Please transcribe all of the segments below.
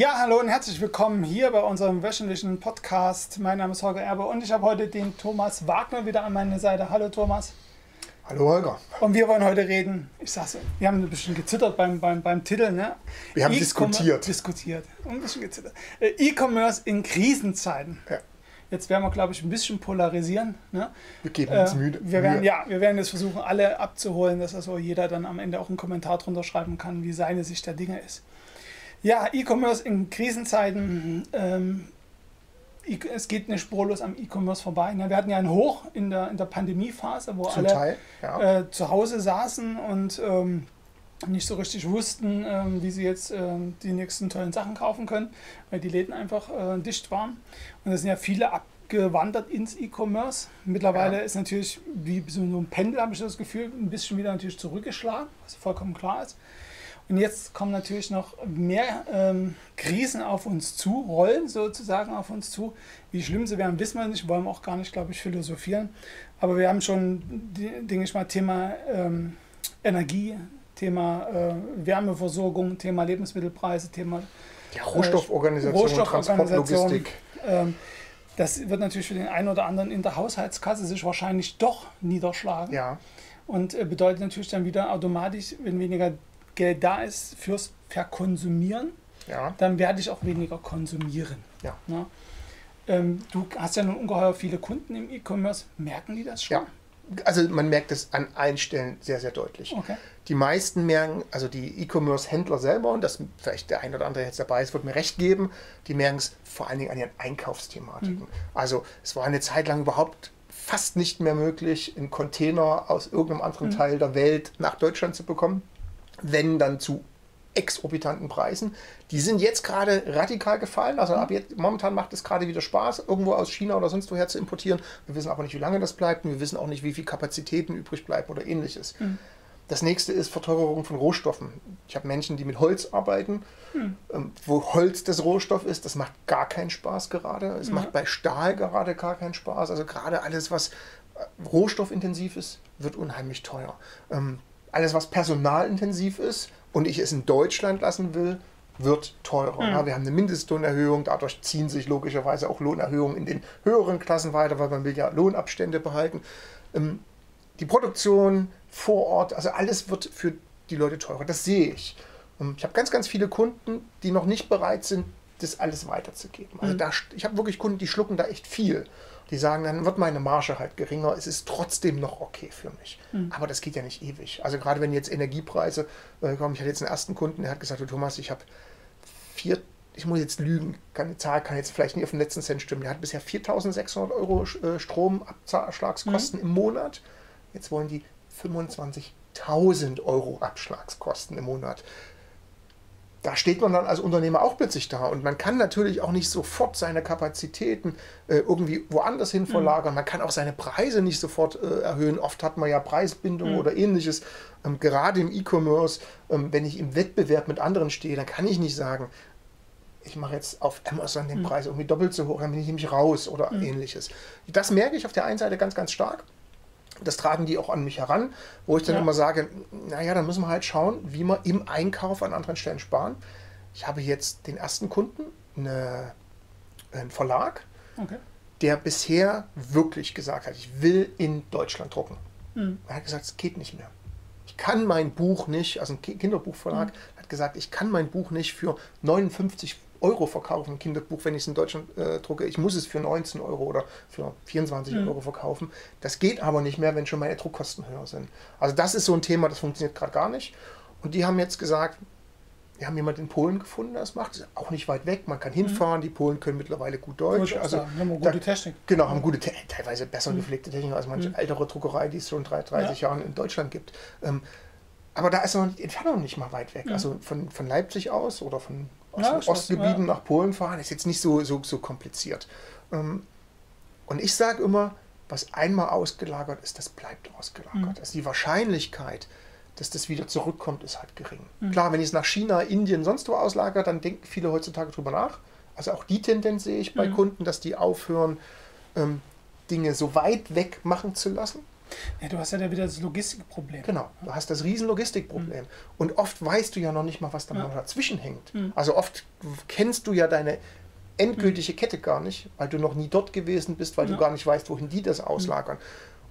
Ja, hallo und herzlich willkommen hier bei unserem wöchentlichen Podcast. Mein Name ist Holger Erbe und ich habe heute den Thomas Wagner wieder an meiner Seite. Hallo Thomas. Hallo Holger. Und wir wollen heute reden, ich sag's, wir haben ein bisschen gezittert beim, beim, beim Titel, ne? Wir haben diskutiert. Diskutiert. Ein bisschen gezittert. Äh, E-Commerce in Krisenzeiten. Ja. Jetzt werden wir, glaube ich, ein bisschen polarisieren. Ne? Wir geben uns Äh, müde. Wir werden, ja, wir werden jetzt versuchen, alle abzuholen, dass also jeder dann am Ende auch einen Kommentar drunter schreiben kann, wie seine Sicht der Dinge ist. Ja, E-Commerce in Krisenzeiten. Ähm, E- es geht nicht spurlos am E-Commerce vorbei. ne? Wir hatten ja einen Hoch in der, in der Pandemiephase, wo Zum alle Teil, ja. äh, zu Hause saßen und ähm, nicht so richtig wussten, ähm, wie sie jetzt ähm, die nächsten tollen Sachen kaufen können, weil die Läden einfach äh, dicht waren. Und es sind ja viele abgewandert ins E-Commerce. Mittlerweile Ja. ist natürlich wie so ein Pendel, habe ich das Gefühl, ein bisschen wieder natürlich zurückgeschlagen, was vollkommen klar ist. Und jetzt kommen natürlich noch mehr ähm, Krisen auf uns zu, Rollen sozusagen auf uns zu. Wie schlimm sie werden, wissen wir nicht, wollen wir auch gar nicht, glaube ich, philosophieren. Aber wir haben schon, denke ich mal, Thema ähm, Energie, Thema äh, Wärmeversorgung, Thema Lebensmittelpreise, Thema ja, Rohstofforganisation, Rohstofforganisation. Transportlogistik. ähm, das wird natürlich für den einen oder anderen in der Haushaltskasse sich wahrscheinlich doch niederschlagen. Ja, Und äh, bedeutet natürlich dann wieder automatisch, wenn weniger Geld da ist fürs Verkonsumieren, ja, dann werde ich auch weniger konsumieren. Ja. Ne? Ähm, du hast ja nun ungeheuer viele Kunden im E-Commerce. Merken die das schon? ja. Also man merkt es an allen Stellen sehr, sehr deutlich. Okay. Die meisten merken, also die E-Commerce-Händler selber, und das vielleicht der ein oder andere jetzt dabei ist, wird mir recht geben, die merken es vor allen Dingen an ihren Einkaufsthematiken. Also es war eine Zeit lang überhaupt fast nicht mehr möglich, einen Container aus irgendeinem anderen Teil der Welt nach Deutschland zu bekommen, wenn dann zu exorbitanten Preisen. Die sind jetzt gerade radikal gefallen. Also ab jetzt, momentan macht es gerade wieder Spaß, irgendwo aus China oder sonst woher zu importieren. Wir wissen aber nicht, wie lange das bleibt. Und wir wissen auch nicht, wie viel Kapazitäten übrig bleiben oder ähnliches. Das nächste ist Verteuerung von Rohstoffen. Ich habe Menschen, die mit Holz arbeiten. Ähm, wo Holz das Rohstoff ist, das macht gar keinen Spaß gerade. Es macht bei Stahl gerade gar keinen Spaß. Also gerade alles, was äh, rohstoffintensiv ist, wird unheimlich teuer. Ähm, alles, was personalintensiv ist und ich es in Deutschland lassen will, wird teurer. Ja, wir haben eine Mindestlohnerhöhung, dadurch ziehen sich logischerweise auch Lohnerhöhungen in den höheren Klassen weiter, weil man will ja Lohnabstände behalten. Ähm, die Produktion vor Ort, also alles wird für die Leute teurer. Das sehe ich. Und Ich habe ganz, ganz viele Kunden, die noch nicht bereit sind, das alles weiterzugeben. Also da, ich habe wirklich Kunden, die schlucken da echt viel. Die sagen, dann wird meine Marge halt geringer. Es ist trotzdem noch okay für mich. Aber das geht ja nicht ewig. Also gerade wenn jetzt Energiepreise äh, kommen. Ich hatte jetzt einen ersten Kunden, der hat gesagt, du Thomas, ich habe vier, ich muss jetzt lügen, keine Zahl kann jetzt vielleicht nicht auf den letzten Cent stimmen. Der hat bisher 4.600 Euro äh, Stromabschlagskosten im Monat. Jetzt wollen die 25.000 Euro Abschlagskosten im Monat. Da steht man dann als Unternehmer auch plötzlich da und man kann natürlich auch nicht sofort seine Kapazitäten äh, irgendwie woanders hin verlagern. Man kann auch seine Preise nicht sofort äh, erhöhen. Oft hat man ja Preisbindung oder ähnliches. Ähm, gerade im E-Commerce, ähm, wenn ich im Wettbewerb mit anderen stehe, dann kann ich nicht sagen, ich mache jetzt auf Amazon den Preis irgendwie doppelt so hoch, dann bin ich nämlich raus oder ähnliches. Das merke ich auf der einen Seite ganz, ganz stark. Das tragen die auch an mich heran, wo ich dann Ja. immer sage, naja, dann müssen wir halt schauen, wie wir im Einkauf an anderen Stellen sparen. Ich habe jetzt den ersten Kunden, eine, einen Verlag, Okay. der bisher wirklich gesagt hat, ich will in Deutschland drucken. Er hat gesagt, es geht nicht mehr. Ich kann mein Buch nicht, also ein Ki- Kinderbuchverlag hat gesagt, ich kann mein Buch nicht für 59 Euro verkaufen, ein Kinderbuch, wenn ich es in Deutschland äh, drucke. Ich muss es für 19 Euro oder für 24 Euro verkaufen. Das geht aber nicht mehr, wenn schon meine Druckkosten höher sind. Also das ist so ein Thema, das funktioniert gerade gar nicht. Und die haben jetzt gesagt, wir haben jemanden in Polen gefunden, der das macht. Ist auch nicht weit weg, man kann hinfahren. Die Polen können mittlerweile gut Deutsch. Also sagen. Wir haben eine da- gute Technik. Genau, haben gute, Te- teilweise besser gepflegte Technik als manche ältere Druckerei, die es schon drei- 30 Jahren in Deutschland gibt. Ähm, aber da ist noch die Entfernung nicht mal weit weg. Also von, von Leipzig aus oder von aus Ja, den Ostgebieten ja. nach Polen fahren, ist jetzt nicht so, so, so kompliziert. Ähm, und ich sage immer, was einmal ausgelagert ist, das bleibt ausgelagert. Also die Wahrscheinlichkeit, dass das wieder zurückkommt, ist halt gering. Klar, wenn ich es nach China, Indien, sonst wo auslagere, dann denken viele heutzutage drüber nach. Also auch die Tendenz sehe ich bei Kunden, dass die aufhören, ähm, Dinge so weit weg machen zu lassen. Ja, du hast ja da wieder das Logistikproblem. Genau, du hast das riesen Logistikproblem. Mhm. Und oft weißt du ja noch nicht mal, was da ja. noch dazwischen hängt. Mhm. Also oft kennst du ja deine endgültige mhm. Kette gar nicht, weil du noch nie dort gewesen bist, weil ja. du gar nicht weißt, wohin die das mhm. auslagern.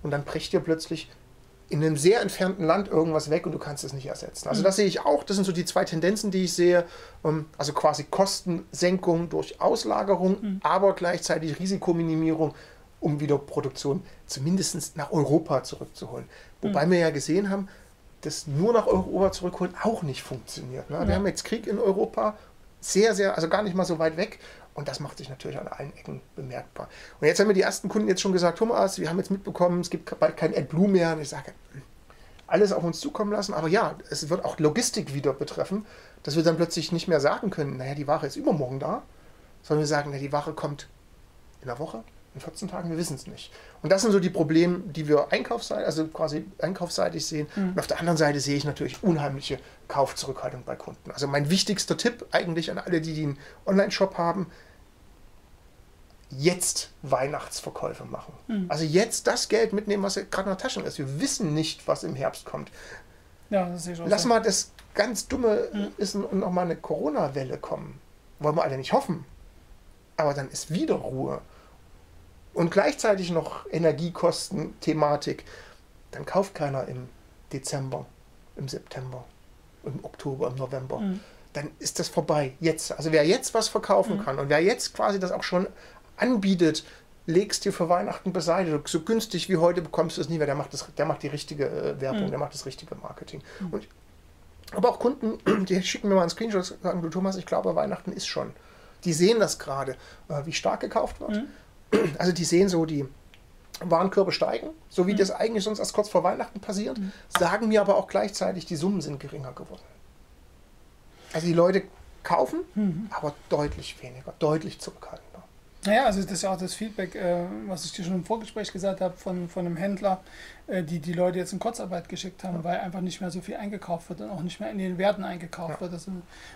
Und dann bricht dir plötzlich in einem sehr entfernten Land irgendwas weg und du kannst es nicht ersetzen. Also mhm. das sehe ich auch. Das sind so die zwei Tendenzen, die ich sehe. Ähm, also quasi Kostensenkung durch Auslagerung, mhm. aber gleichzeitig Risikominimierung, um wieder Produktion zumindest nach Europa zurückzuholen. Wobei mhm. wir ja gesehen haben, dass nur nach Europa zurückholen auch nicht funktioniert. Ne? Ja. Wir haben jetzt Krieg in Europa, sehr, sehr, also gar nicht mal so weit weg. Und das macht sich natürlich an allen Ecken bemerkbar. Und jetzt haben mir die ersten Kunden jetzt schon gesagt, Thomas, wir haben jetzt mitbekommen, es gibt bald kein AdBlue mehr. Und ich sage, hm, alles auf uns zukommen lassen. Aber ja, es wird auch Logistik wieder betreffen, dass wir dann plötzlich nicht mehr sagen können, naja, die Ware ist übermorgen da, sondern wir sagen, naja, die Ware kommt in der Woche, in 14 Tagen, wir wissen es nicht. Und das sind so die Probleme, die wir einkaufsseitig, also quasi einkaufsseitig sehen. Mhm. Und auf der anderen Seite sehe ich natürlich unheimliche Kaufzurückhaltung bei Kunden. Also mein wichtigster Tipp eigentlich an alle, die den Online-Shop haben, jetzt Weihnachtsverkäufe machen. Mhm. Also jetzt das Geld mitnehmen, was gerade in der Tasche ist. Wir wissen nicht, was im Herbst kommt. Ja, das ist Lass so. mal das ganz Dumme mhm. ist und noch mal eine Corona-Welle kommen. Wollen wir alle nicht hoffen. Aber dann ist wieder Ruhe. Und gleichzeitig noch Energiekosten-Thematik. Dann kauft keiner im Dezember, im September, im Oktober, im November. Mhm dann ist das vorbei. Jetzt. Also wer jetzt was verkaufen mhm. kann und wer jetzt quasi das auch schon anbietet, legst dir für Weihnachten beiseite. So günstig wie heute bekommst du es nie mehr. Der macht, das, der macht die richtige äh, Werbung, mhm. der macht das richtige Marketing. Mhm. Und, aber auch Kunden, die schicken mir mal einen Screenshot und sagen, du Thomas, ich glaube, Weihnachten ist schon. Die sehen das gerade, äh, wie stark gekauft wird. Also die sehen so die Warenkörbe steigen, so wie mhm. das eigentlich sonst erst kurz vor Weihnachten passiert, mhm. sagen mir aber auch gleichzeitig, die Summen sind geringer geworden. Also die Leute kaufen, mhm. aber deutlich weniger, deutlich zurückhaltend. Naja, also das ist ja auch das Feedback, äh, was ich dir schon im Vorgespräch gesagt habe, von, von einem Händler, äh, die die Leute jetzt in Kurzarbeit geschickt haben, ja. weil einfach nicht mehr so viel eingekauft wird und auch nicht mehr in den Werten eingekauft ja. wird. Also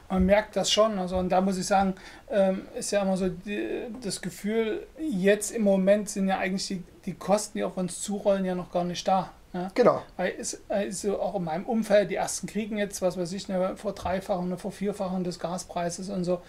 man merkt das schon. Also und da muss ich sagen, ähm, ist ja immer so die, das Gefühl, jetzt im Moment sind ja eigentlich die, die Kosten, die auf uns zurollen, ja noch gar nicht da. Ja? Genau. Weil es ist so auch in meinem Umfeld, die ersten kriegen jetzt, was weiß ich, eine vor dreifachen, eine vor vierfachen des Gaspreises und so.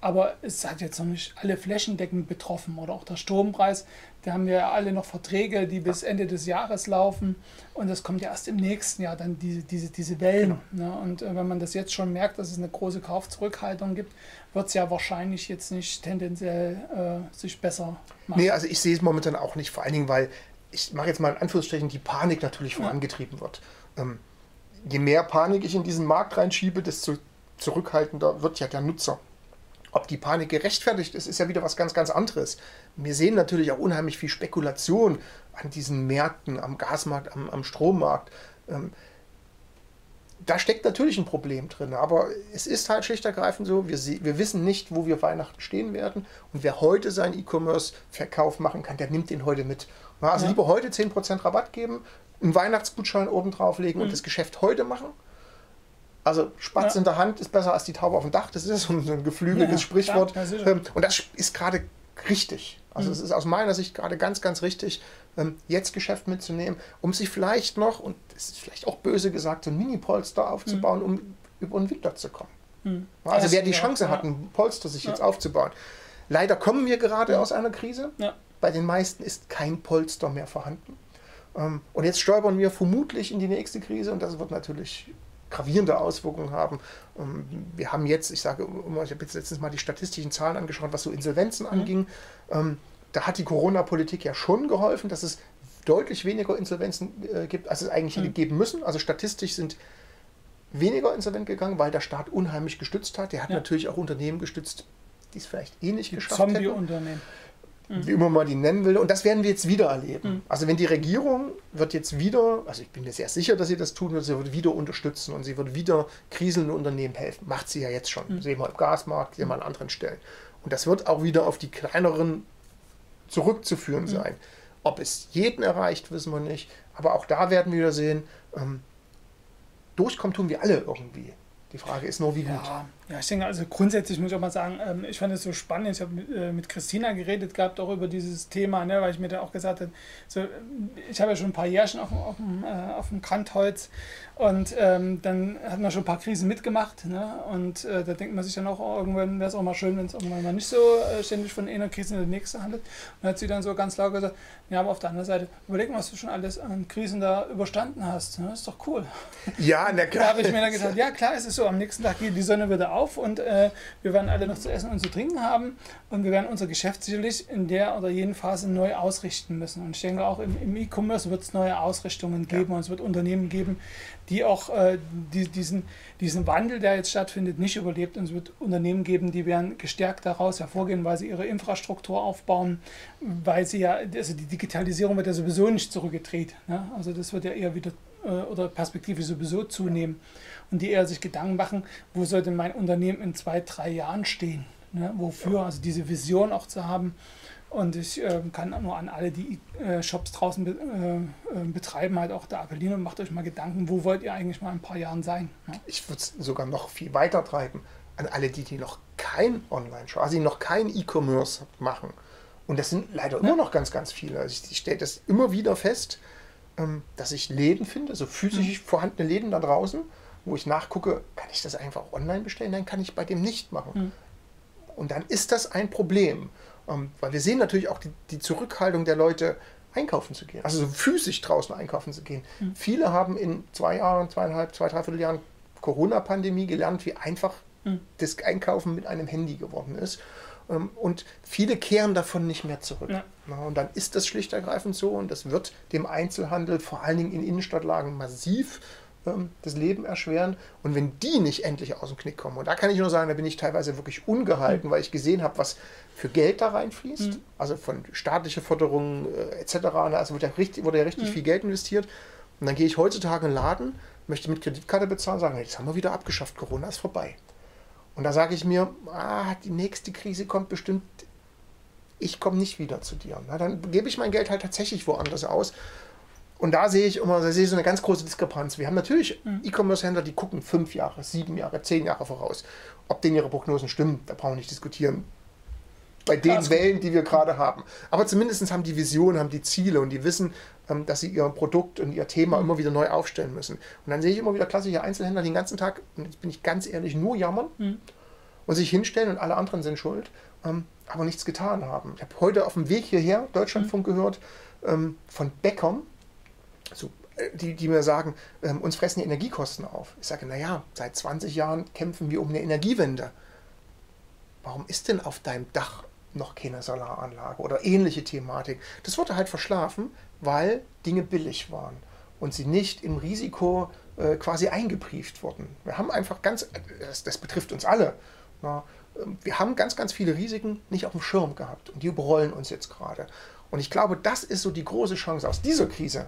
Aber es hat jetzt noch nicht alle flächendeckend betroffen oder auch der Strompreis. Da haben wir ja alle noch Verträge, die bis Ende des Jahres laufen. Und das kommt ja erst im nächsten Jahr, dann diese, diese, diese Wellen. Genau. Ne? Und äh, wenn man das jetzt schon merkt, dass es eine große Kaufzurückhaltung gibt, wird es ja wahrscheinlich jetzt nicht tendenziell äh, sich besser machen. Nee, also ich sehe es momentan auch nicht. Vor allen Dingen, weil ich mache jetzt mal in Anführungsstrichen, die Panik natürlich vorangetrieben ja. wird. Ähm, je mehr Panik ich in diesen Markt reinschiebe, desto zurückhaltender wird ja der Nutzer. Ob die Panik gerechtfertigt ist, ist ja wieder was ganz, ganz anderes. Wir sehen natürlich auch unheimlich viel Spekulation an diesen Märkten, am Gasmarkt, am, am Strommarkt. Ähm, da steckt natürlich ein Problem drin, aber es ist halt schlicht ergreifend so, wir, wir wissen nicht, wo wir Weihnachten stehen werden und wer heute seinen E-Commerce-Verkauf machen kann, der nimmt den heute mit. Also ja. lieber heute 10% Rabatt geben, einen Weihnachtsgutschein oben drauflegen mhm. und das Geschäft heute machen also Spatz ja. in der Hand ist besser als die Taube auf dem Dach. Das ist so ein geflügeltes ja, Sprichwort. Ja, ähm, und das ist gerade richtig. Also es mhm. ist aus meiner Sicht gerade ganz, ganz richtig, ähm, jetzt Geschäft mitzunehmen, um sich vielleicht noch, und das ist vielleicht auch böse gesagt, so ein Mini-Polster aufzubauen, mhm. um über den Winter zu kommen. Mhm. Also das wer die Chance hat, ein Polster sich jetzt aufzubauen. Leider kommen wir gerade aus einer Krise. Bei den meisten ist kein Polster mehr vorhanden. Ähm, und jetzt stolpern wir vermutlich in die nächste Krise und das wird natürlich gravierende Auswirkungen haben. Ähm, wir haben jetzt, ich sage, ich habe jetzt letztens mal die statistischen Zahlen angeschaut, was so Insolvenzen mhm. anging. Ähm, da hat die Corona-Politik ja schon geholfen, dass es deutlich weniger Insolvenzen äh, gibt, als es eigentlich mhm. hätte geben müssen. Also statistisch sind weniger insolvent gegangen, weil der Staat unheimlich gestützt hat. Der hat ja. natürlich auch Unternehmen gestützt, die es vielleicht eh nicht geschafft haben. Zombie-Unternehmen mhm. wie immer man die nennen will. Und das werden wir jetzt wieder erleben. Mhm. Also wenn die Regierung wird jetzt wieder, also ich bin mir sehr sicher, dass sie das tun wird, sie wird wieder unterstützen und sie wird wieder kriselnden Unternehmen helfen. Macht sie ja jetzt schon. Mhm. Sehen wir im Gasmarkt, sehen wir an anderen Stellen. Und das wird auch wieder auf die kleineren zurückzuführen mhm. sein. Ob es jeden erreicht, wissen wir nicht. Aber auch da werden wir wieder sehen, ähm, durchkommen tun wir alle irgendwie. Die Frage ist nur, wie gut. Ja, ich denke, also grundsätzlich muss ich auch mal sagen, ähm, ich fand es so spannend. Ich habe äh, mit Christina geredet gehabt, auch über dieses Thema, ne, weil ich mir dann auch gesagt habe, so, ich habe ja schon ein paar Jährchen auf, auf, dem, äh, auf dem Kantholz und ähm, dann hat man schon ein paar Krisen mitgemacht. Ne? Und äh, da denkt man sich dann auch, oh, irgendwann wäre es auch mal schön, wenn es irgendwann mal nicht so äh, ständig von einer Krise in die nächste handelt. Und dann hat sie dann so ganz laut gesagt, ja, aber auf der anderen Seite, überleg mal, was du schon alles an Krisen da überstanden hast. Ne? Das ist doch cool. Ja, na klar. Da habe ich mir dann gesagt, ja klar, es ist so, am nächsten Tag geht die Sonne wieder auf und äh, wir werden alle noch zu essen und zu trinken haben und wir werden unser Geschäft sicherlich in der oder jenen Phase neu ausrichten müssen. Und ich denke auch im E-Commerce wird es neue Ausrichtungen geben ja. und es wird Unternehmen geben, die auch äh, die, diesen, diesen Wandel, der jetzt stattfindet, nicht überlebt. Und es wird Unternehmen geben, die werden gestärkt daraus hervorgehen, weil sie ihre Infrastruktur aufbauen, weil sie ja, also die Digitalisierung wird ja sowieso nicht zurückgedreht. Ne? Also das wird ja eher wieder oder perspektivisch sowieso zunehmen. Und die eher sich Gedanken machen, wo sollte mein Unternehmen in zwei, drei Jahren stehen? Ne? Wofür? Also diese Vision auch zu haben und ich äh, kann nur an alle, die äh, Shops draußen be äh, äh betreiben, halt auch da appellieren und macht euch mal Gedanken, wo wollt ihr eigentlich mal in ein paar Jahren sein? Ja? Ich würde es sogar noch viel weiter treiben. An alle, die, die noch kein Online-Shop, also die noch kein E-Commerce machen. Und das sind leider ja. immer noch ganz, ganz viele. Also ich, ich stelle das immer wieder fest, ähm, dass ich Läden finde, so physisch mhm. vorhandene Läden da draußen, wo ich nachgucke, kann ich das einfach online bestellen? Nein, kann ich bei dem nicht machen. Mhm. Und dann ist das ein Problem. Ähm, weil wir sehen natürlich auch die, die, Zurückhaltung der Leute, einkaufen zu gehen, also so physisch draußen einkaufen zu gehen. Mhm. Viele haben in zwei Jahren, zweieinhalb, zwei, dreiviertel Jahren Corona-Pandemie gelernt, wie einfach mhm. das Einkaufen mit einem Handy geworden ist. Ähm, und viele kehren davon nicht mehr zurück. Ja. Und dann ist das schlicht ergreifend so und das wird dem Einzelhandel vor allen Dingen in Innenstadtlagen massiv ähm, das Leben erschweren. Und wenn die nicht endlich aus dem Knick kommen, und da kann ich nur sagen, da bin ich teilweise wirklich ungehalten, mhm. weil ich gesehen habe, was für Geld da reinfließt, mhm. also von staatlicher Förderung äh, etc. Also wird ja richtig, wurde ja richtig mhm. viel Geld investiert. Und dann gehe ich heutzutage in den Laden, möchte mit Kreditkarte bezahlen, sagen, das haben wir wieder abgeschafft, Corona ist vorbei. Und da sage ich mir, ah, die nächste Krise kommt bestimmt, ich komme nicht wieder zu dir. Na, dann gebe ich mein Geld halt tatsächlich woanders aus. Und da sehe ich immer, da sehe ich so eine ganz große Diskrepanz. Wir haben natürlich mhm. E-Commerce-Händler, die gucken fünf Jahre, sieben Jahre, zehn Jahre voraus. Ob denen ihre Prognosen stimmen, da brauchen wir nicht diskutieren. Bei den Wellen, die wir gerade haben. Aber zumindest haben die Vision, haben die Ziele und die wissen, dass sie ihr Produkt und ihr Thema mhm. immer wieder neu aufstellen müssen. Und dann sehe ich immer wieder klassische Einzelhändler, die den ganzen Tag, und jetzt bin ich ganz ehrlich, nur jammern mhm. und sich hinstellen und alle anderen sind schuld, ähm, aber nichts getan haben. Ich habe heute auf dem Weg hierher Deutschlandfunk mhm. gehört ähm, von Bäckern, so, äh, die, die mir sagen, ähm, uns fressen die Energiekosten auf. Ich sage, naja, seit 20 Jahren kämpfen wir um eine Energiewende. Warum ist denn auf deinem Dach noch keine Solaranlage oder ähnliche Thematik? Das wurde halt verschlafen, weil Dinge billig waren und sie nicht im Risiko äh, quasi eingebrieft wurden. Wir haben einfach ganz, das, das betrifft uns alle, na, ähm, wir haben ganz, ganz viele Risiken nicht auf dem Schirm gehabt und die überrollen uns jetzt gerade. Und ich glaube, das ist so die große Chance aus dieser Krise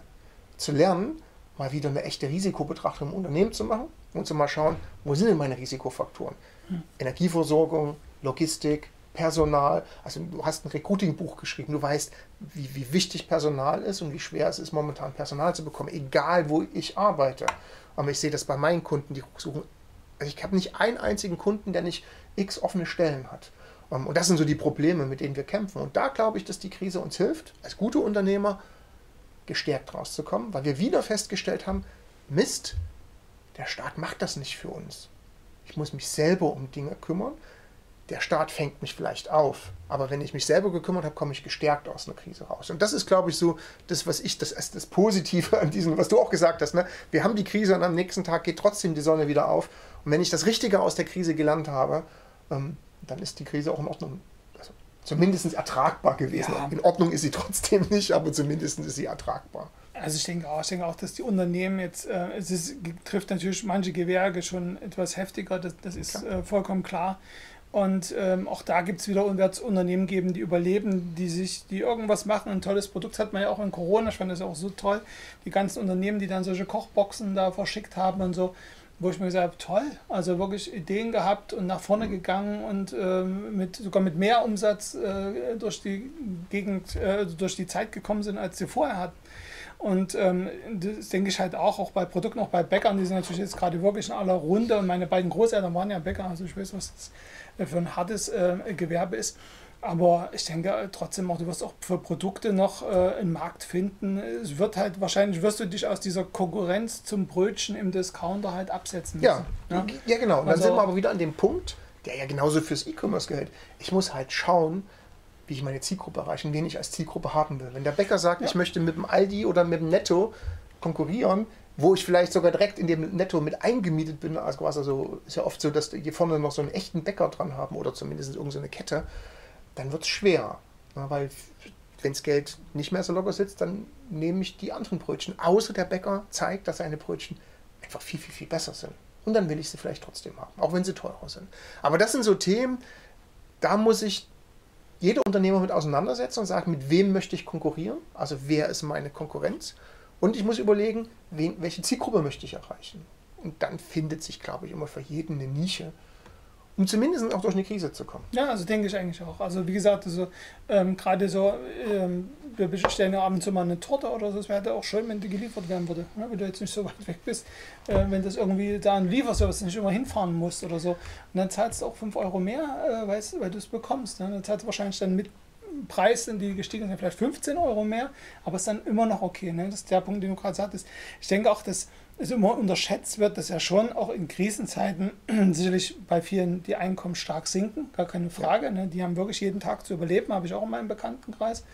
zu lernen, mal wieder eine echte Risikobetrachtung im Unternehmen zu machen und zu mal schauen, wo sind denn meine Risikofaktoren? Hm. Energieversorgung, Logistik, Personal. Also du hast ein Recruiting-Buch geschrieben, du weißt, wie, wie wichtig Personal ist und wie schwer es ist, momentan Personal zu bekommen, egal wo ich arbeite. Aber ich sehe das bei meinen Kunden, die suchen, also ich habe nicht einen einzigen Kunden, der nicht x offene Stellen hat. Ähm, und das sind so die Probleme, mit denen wir kämpfen. Und da glaube ich, dass die Krise uns hilft, als gute Unternehmer gestärkt rauszukommen, weil wir wieder festgestellt haben, Mist, der Staat macht das nicht für uns. Ich muss mich selber um Dinge kümmern. Der Staat fängt mich vielleicht auf, aber wenn ich mich selber gekümmert habe, komme ich gestärkt aus einer Krise raus. Und das ist, glaube ich, so das, was ich, das das Positive an diesem, was du auch gesagt hast. Ne? Wir haben die Krise und am nächsten Tag geht trotzdem die Sonne wieder auf. Und wenn ich das Richtige aus der Krise gelernt habe, ähm, dann ist die Krise auch in Ordnung zumindest ertragbar gewesen. Ja. In Ordnung ist sie trotzdem nicht, aber zumindest ist sie ertragbar. Also ich denke auch, ich denke auch, dass die Unternehmen jetzt, äh, es ist, trifft natürlich manche Gewerke schon etwas heftiger, das, das ist äh, vollkommen klar. Und ähm, auch da gibt es wieder Unternehmen geben, die überleben, die sich, die irgendwas machen. Ein tolles Produkt hat man ja auch in Corona, ich fand das auch so toll. Die ganzen Unternehmen, die dann solche Kochboxen da verschickt haben und so wo ich mir gesagt habe, toll, also wirklich Ideen gehabt und nach vorne gegangen und äh, mit, sogar mit mehr Umsatz äh, durch die Gegend, äh, durch die Zeit gekommen sind, als sie vorher hatten. Und ähm, das denke ich halt auch, auch bei Produkten, auch bei Bäckern, die sind natürlich jetzt gerade wirklich in aller Runde. Und meine beiden Großeltern waren ja Bäcker, also ich weiß, was das für ein hartes äh, Gewerbe ist. Aber ich denke äh, trotzdem auch, du wirst auch für Produkte noch äh, einen Markt finden. Es wird halt, wahrscheinlich wirst du dich aus dieser Konkurrenz zum Brötchen im Discounter halt absetzen müssen. Ja, ja? ja genau. Und dann also, sind wir aber wieder an dem Punkt, der ja genauso fürs E-Commerce gilt. Ich muss halt schauen, wie ich meine Zielgruppe erreiche und wen ich als Zielgruppe haben will. Wenn der Bäcker sagt, ja. ich möchte mit dem Aldi oder mit dem Netto konkurrieren, wo ich vielleicht sogar direkt in dem Netto mit eingemietet bin, also also ist ja oft so, dass die vorne noch so einen echten Bäcker dran haben oder zumindest irgendeine so Kette, dann wird es schwer. Ja, weil wenn das Geld nicht mehr so locker sitzt, dann nehme ich die anderen Brötchen. Außer der Bäcker zeigt, dass seine Brötchen einfach viel, viel, viel besser sind. Und dann will ich sie vielleicht trotzdem haben, auch wenn sie teurer sind. Aber das sind so Themen, da muss ich jeder Unternehmer mit auseinandersetzen und sagen, mit wem möchte ich konkurrieren? Also wer ist meine Konkurrenz? Und ich muss überlegen, wen, welche Zielgruppe möchte ich erreichen? Und dann findet sich, glaube ich, immer für jeden eine Nische, um zumindest auch durch eine Krise zu kommen. Ja, also denke ich eigentlich auch. Also wie gesagt, also, ähm, gerade so, ähm, wir bestellen ja ab und zu mal eine Torte oder so, das wäre auch schön, wenn die geliefert werden würde. Ne? Wenn du jetzt nicht so weit weg bist, äh, wenn das irgendwie da ein Lieferservice nicht immer hinfahren musst oder so. Und dann zahlst du auch 5 Euro mehr, äh, weil, weil du es bekommst. Ne? Dann zahlst du wahrscheinlich dann mit Preis sind die gestiegen sind, vielleicht 15 Euro mehr, aber es ist dann immer noch okay. Ne? Das ist der Punkt, den du gerade sagtest. Ich denke auch, dass es immer unterschätzt wird, dass ja schon auch in Krisenzeiten sicherlich bei vielen die Einkommen stark sinken, gar keine Frage. Ne? Die haben wirklich jeden Tag zu überleben, habe ich auch in meinem Bekanntenkreis,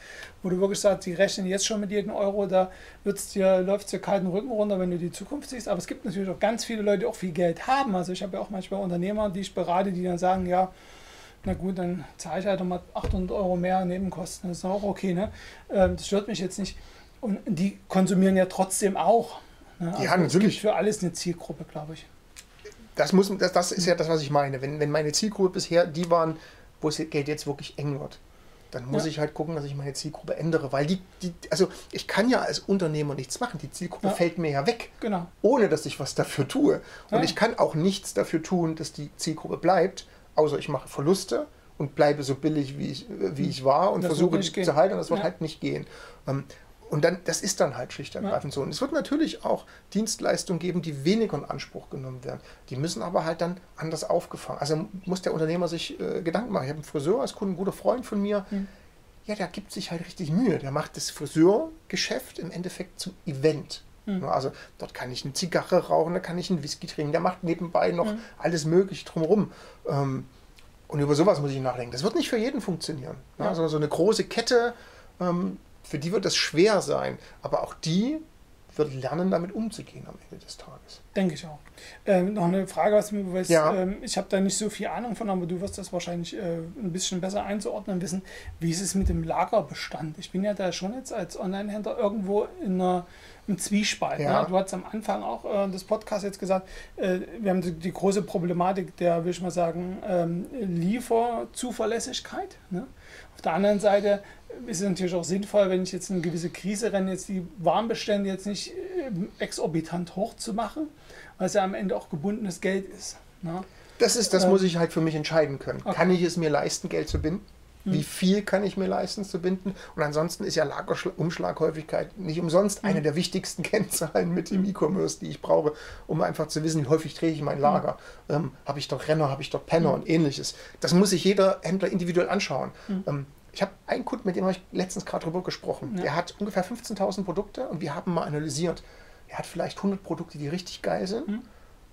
wo du wirklich sagst, die rechnen jetzt schon mit jedem Euro, da wird's dir, läuft es dir kalten Rücken runter, wenn du die Zukunft siehst. Aber es gibt natürlich auch ganz viele Leute, die auch viel Geld haben. Also ich habe ja auch manchmal Unternehmer, die ich berate, die dann sagen, ja, na gut, dann zahle ich halt mal 800 Euro mehr Nebenkosten. Das ist auch okay, ne? Ähm, das stört mich jetzt nicht. Und die konsumieren ja trotzdem auch. Ne? Also ja, natürlich. für alles eine Zielgruppe, glaube ich. Das, muss, das, das ist ja das, was ich meine. Wenn, wenn meine Zielgruppe bisher die waren, wo es Geld jetzt wirklich eng wird, dann muss ja. ich halt gucken, dass ich meine Zielgruppe ändere. Weil die, die, also ich kann ja als Unternehmer nichts machen. Die Zielgruppe ja. fällt mir ja weg. Genau. Ohne dass ich was dafür tue. Und ja. ich kann auch nichts dafür tun, dass die Zielgruppe bleibt, außer ich mache Verluste und bleibe so billig, wie ich, wie ich war und das versuche die zu halten. Und das wird halt nicht gehen. Ähm, und dann, das ist dann halt schlicht und ergreifend ja. so. Und es wird natürlich auch Dienstleistungen geben, die weniger in Anspruch genommen werden. Die müssen aber halt dann anders aufgefangen. Also muss der Unternehmer sich äh, Gedanken machen. Ich habe einen Friseur als Kunden, ein guter Freund von mir. Mhm. Ja, der gibt sich halt richtig Mühe. Der macht das Friseurgeschäft im Endeffekt zum Event. Mhm. Also dort kann ich eine Zigarre rauchen, da kann ich einen Whisky trinken. Der macht nebenbei noch mhm. alles Mögliche drumherum. Ähm, und über sowas muss ich nachdenken. Das wird nicht für jeden funktionieren. Ja. Also so eine große Kette, ähm, für die wird das schwer sein. Aber auch die wird lernen, damit umzugehen am Ende des Tages. Denke ich auch. Ähm, noch eine Frage, was mir weiß, ja. ähm, ich habe da nicht so viel Ahnung von, aber du wirst das wahrscheinlich äh, ein bisschen besser einzuordnen wissen. Wie ist es mit dem Lagerbestand? Ich bin ja da schon jetzt als Online-Händler irgendwo in einer im Zwiespalt. Ja. Ne? Du hast am Anfang auch äh, des Podcasts jetzt gesagt, äh, wir haben die, die, große Problematik der, will ich mal sagen, ähm, Lieferzuverlässigkeit. Ne? Auf der anderen Seite ist es natürlich auch sinnvoll, wenn ich jetzt eine gewisse Krise renne, jetzt die Warnbestände jetzt nicht äh, exorbitant hoch zu machen, weil es ja am Ende auch gebundenes Geld ist. Ne? Das ist, das ähm, muss ich halt für mich entscheiden können. Okay. Kann ich es mir leisten, Geld zu binden? Wie hm. viel kann ich mir leisten zu binden? Und ansonsten ist ja Lagerumschlaghäufigkeit nicht umsonst eine hm. der wichtigsten Kennzahlen mit dem E-Commerce, die ich brauche, um einfach zu wissen, wie häufig drehe ich mein Lager. Mhm. Ähm, habe ich dort Renner, habe ich dort Penner und ähnliches. Das muss sich jeder Händler individuell anschauen. Ähm, ich habe einen Kunden, mit dem habe ich letztens gerade drüber gesprochen. Ja. Der hat ungefähr 15.000 Produkte und wir haben mal analysiert. Er hat vielleicht 100 Produkte, die richtig geil sind hm.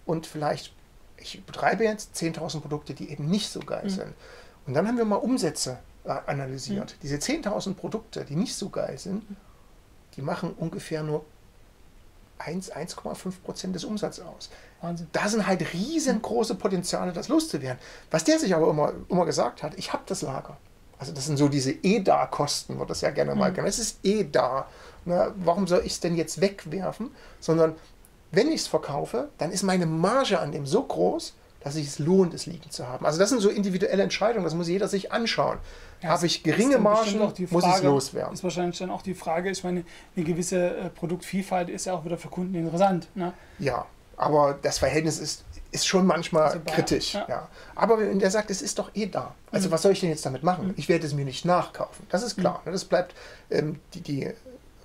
und vielleicht, ich betreibe jetzt 10.000 Produkte, die eben nicht so geil sind. Und dann haben wir mal Umsätze äh, analysiert. Mhm. Diese 10.000 Produkte, die nicht so geil sind, die machen ungefähr nur 1,5 Prozent des Umsatzes aus. Wahnsinn. Da sind halt riesengroße Potenziale, das loszuwerden. Was der sich aber immer, immer gesagt hat, ich habe das Lager. Also das sind so diese EDA-Kosten, wird das ja gerne mal mhm. genannt. Es ist eh da. Na, warum soll ich es denn jetzt wegwerfen? Sondern wenn ich es verkaufe, dann ist meine Marge an dem so groß, dass es sich lohnt, es liegen zu haben. Also das sind so individuelle Entscheidungen, das muss jeder sich anschauen. Ja, Habe ich geringe Margen, Frage, muss ich es loswerden. Ist wahrscheinlich dann auch die Frage, ich meine, eine gewisse äh, Produktvielfalt ist ja auch wieder für Kunden interessant. Ne? Ja, aber das Verhältnis ist, ist schon manchmal also bei, kritisch. Ja. ja. Aber wenn der sagt, es ist doch eh da. Also mhm. was soll ich denn jetzt damit machen? Mhm. Ich werde es mir nicht nachkaufen. Das ist klar. Mhm. Das bleibt ähm, die, die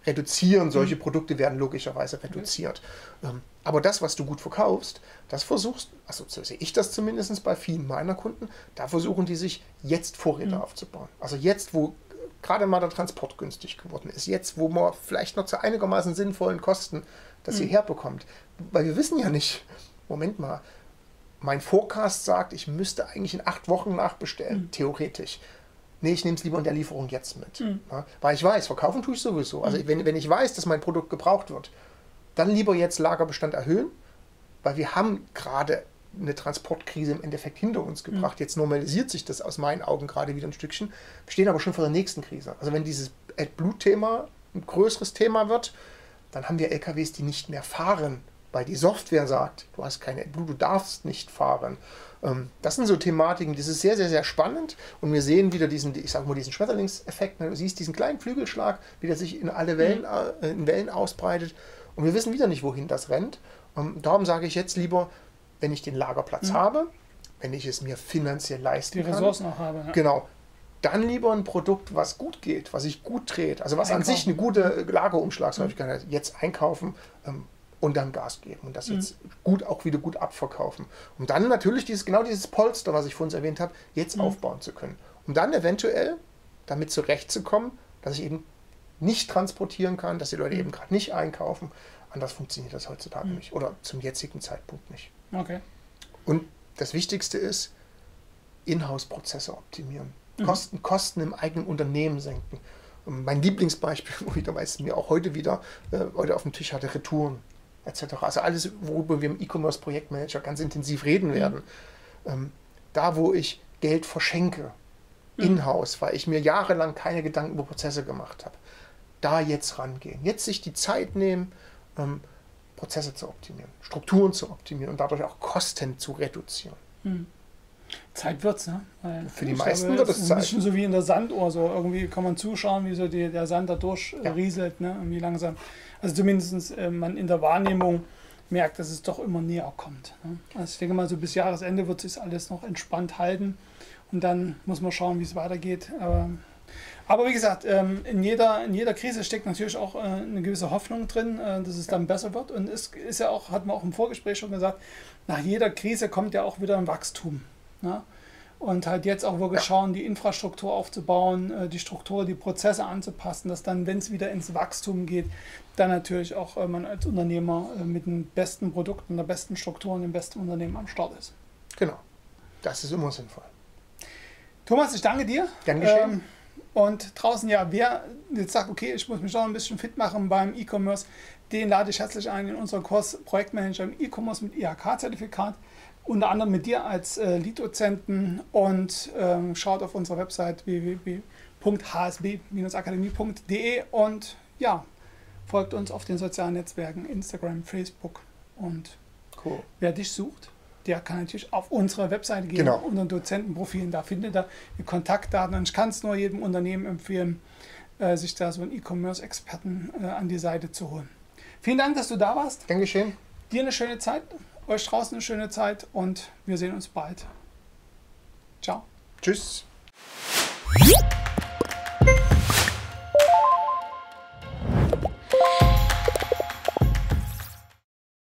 reduzieren. Solche mhm. Produkte werden logischerweise reduziert. Ähm, aber das, was du gut verkaufst, das versuchst, also so sehe ich das zumindest bei vielen meiner Kunden, da versuchen die sich jetzt Vorräte mhm. aufzubauen. Also jetzt, wo gerade mal der Transport günstig geworden ist, jetzt, wo man vielleicht noch zu einigermaßen sinnvollen Kosten das mhm. hierher bekommt. Weil wir wissen ja nicht, Moment mal, mein Forecast sagt, ich müsste eigentlich in acht Wochen nachbestellen, mhm. theoretisch. Nee, ich nehme es lieber in der Lieferung jetzt mit. Mhm. Ja, weil ich weiß, verkaufen tue ich sowieso. Also mhm. wenn, wenn ich weiß, dass mein Produkt gebraucht wird, dann lieber jetzt Lagerbestand erhöhen, weil wir haben gerade eine Transportkrise im Endeffekt hinter uns mhm. gebracht. Mhm. Jetzt normalisiert sich das aus meinen Augen gerade wieder ein Stückchen. Wir stehen aber schon vor der nächsten Krise. Also wenn dieses AdBlue-Thema ein größeres Thema wird, dann haben wir LKWs, die nicht mehr fahren, weil die Software sagt, du hast keine du darfst nicht fahren. Ähm, das sind so Thematiken, das ist sehr, sehr, sehr spannend und wir sehen wieder diesen, ich sage mal, diesen Schmetterlingseffekt. Ne? Du siehst diesen kleinen Flügelschlag, wie der sich in alle Wellen, mhm. äh, in Wellen ausbreitet und wir wissen wieder nicht, wohin das rennt. Ähm, darum sage ich jetzt lieber, wenn ich den Lagerplatz mhm. habe, wenn ich es mir finanziell leisten Die Ressourcen auch habe. Ja. Genau. Dann lieber ein Produkt, was gut geht, was sich gut dreht, also was einkaufen. an sich eine gute Lagerumschlagshäufigkeit hat, jetzt einkaufen ähm, und dann Gas geben und das mhm. jetzt gut auch wieder gut abverkaufen. Um dann natürlich dieses, genau dieses Polster, was ich vorhin erwähnt habe, jetzt mhm. aufbauen zu können. Um dann eventuell damit zurechtzukommen, dass ich eben nicht transportieren kann, dass die Leute mhm. eben gerade nicht einkaufen. Anders funktioniert das heutzutage mhm. nicht oder zum jetzigen Zeitpunkt nicht. Okay. Und das Wichtigste ist, Inhouse-Prozesse optimieren. Mhm. Kosten, Kosten im eigenen Unternehmen senken. Und mein Lieblingsbeispiel, wo ich damals mir auch heute wieder äh, heute auf dem Tisch hatte, Retouren etc. Also alles, worüber wir im E-Commerce-Projektmanager ganz intensiv reden mhm. werden. Ähm, da, wo ich Geld verschenke, mhm. in-house, weil ich mir jahrelang keine Gedanken über Prozesse gemacht habe, da jetzt rangehen. Jetzt sich die Zeit nehmen, ähm, Prozesse zu optimieren, Strukturen zu optimieren und dadurch auch Kosten zu reduzieren. Hm. Zeit wird's, ne? Weil Für die meisten glaube, wird es Zeit. Ein bisschen so wie in der Sanduhr, so irgendwie kann man zuschauen, wie so die, der Sand da durchrieselt, ja. ne? Irgendwie langsam. Also zumindest äh, man in der Wahrnehmung merkt, dass es doch immer näher kommt. Ne? Also ich denke mal, so bis Jahresende wird sich alles noch entspannt halten und dann muss man schauen, wie es weitergeht. Aber aber wie gesagt, ähm, in jeder, in jeder Krise steckt natürlich auch äh, eine gewisse Hoffnung drin, äh, dass es dann besser wird. Und es ist ja auch, hat man auch im Vorgespräch schon gesagt, nach jeder Krise kommt ja auch wieder ein Wachstum. Ne? Und halt jetzt auch wirklich schauen, die Infrastruktur aufzubauen, äh, die Struktur, die Prozesse anzupassen, dass dann, wenn es wieder ins Wachstum geht, dann natürlich auch man als Unternehmer mit den besten Produkten, der besten Struktur und dem besten Unternehmen am Start ist. Genau. Das ist immer sinnvoll. Thomas, ich danke dir. Gern geschehen. Ähm, und draußen, ja, wer jetzt sagt, okay, ich muss mich noch ein bisschen fit machen beim E-Commerce, den lade ich herzlich ein in unseren Kurs Projektmanager im E-Commerce mit IHK-Zertifikat. Unter anderem mit dir als äh, Lead-Dozenten und ähm, schaut auf unserer Website www.hsb-akademie.de und ja, folgt uns auf den sozialen Netzwerken Instagram, Facebook und cool. wer dich sucht, der kann natürlich auf unsere Webseite gehen, genau. unter Dozentenprofilen, da findet er die Kontaktdaten. Und ich kann es nur jedem Unternehmen empfehlen, äh, sich da so einen E-Commerce-Experten äh, an die Seite zu holen. Vielen Dank, dass du da warst. Gern geschehen. Dir eine schöne Zeit, euch draußen eine schöne Zeit und wir sehen uns bald. Ciao. Tschüss.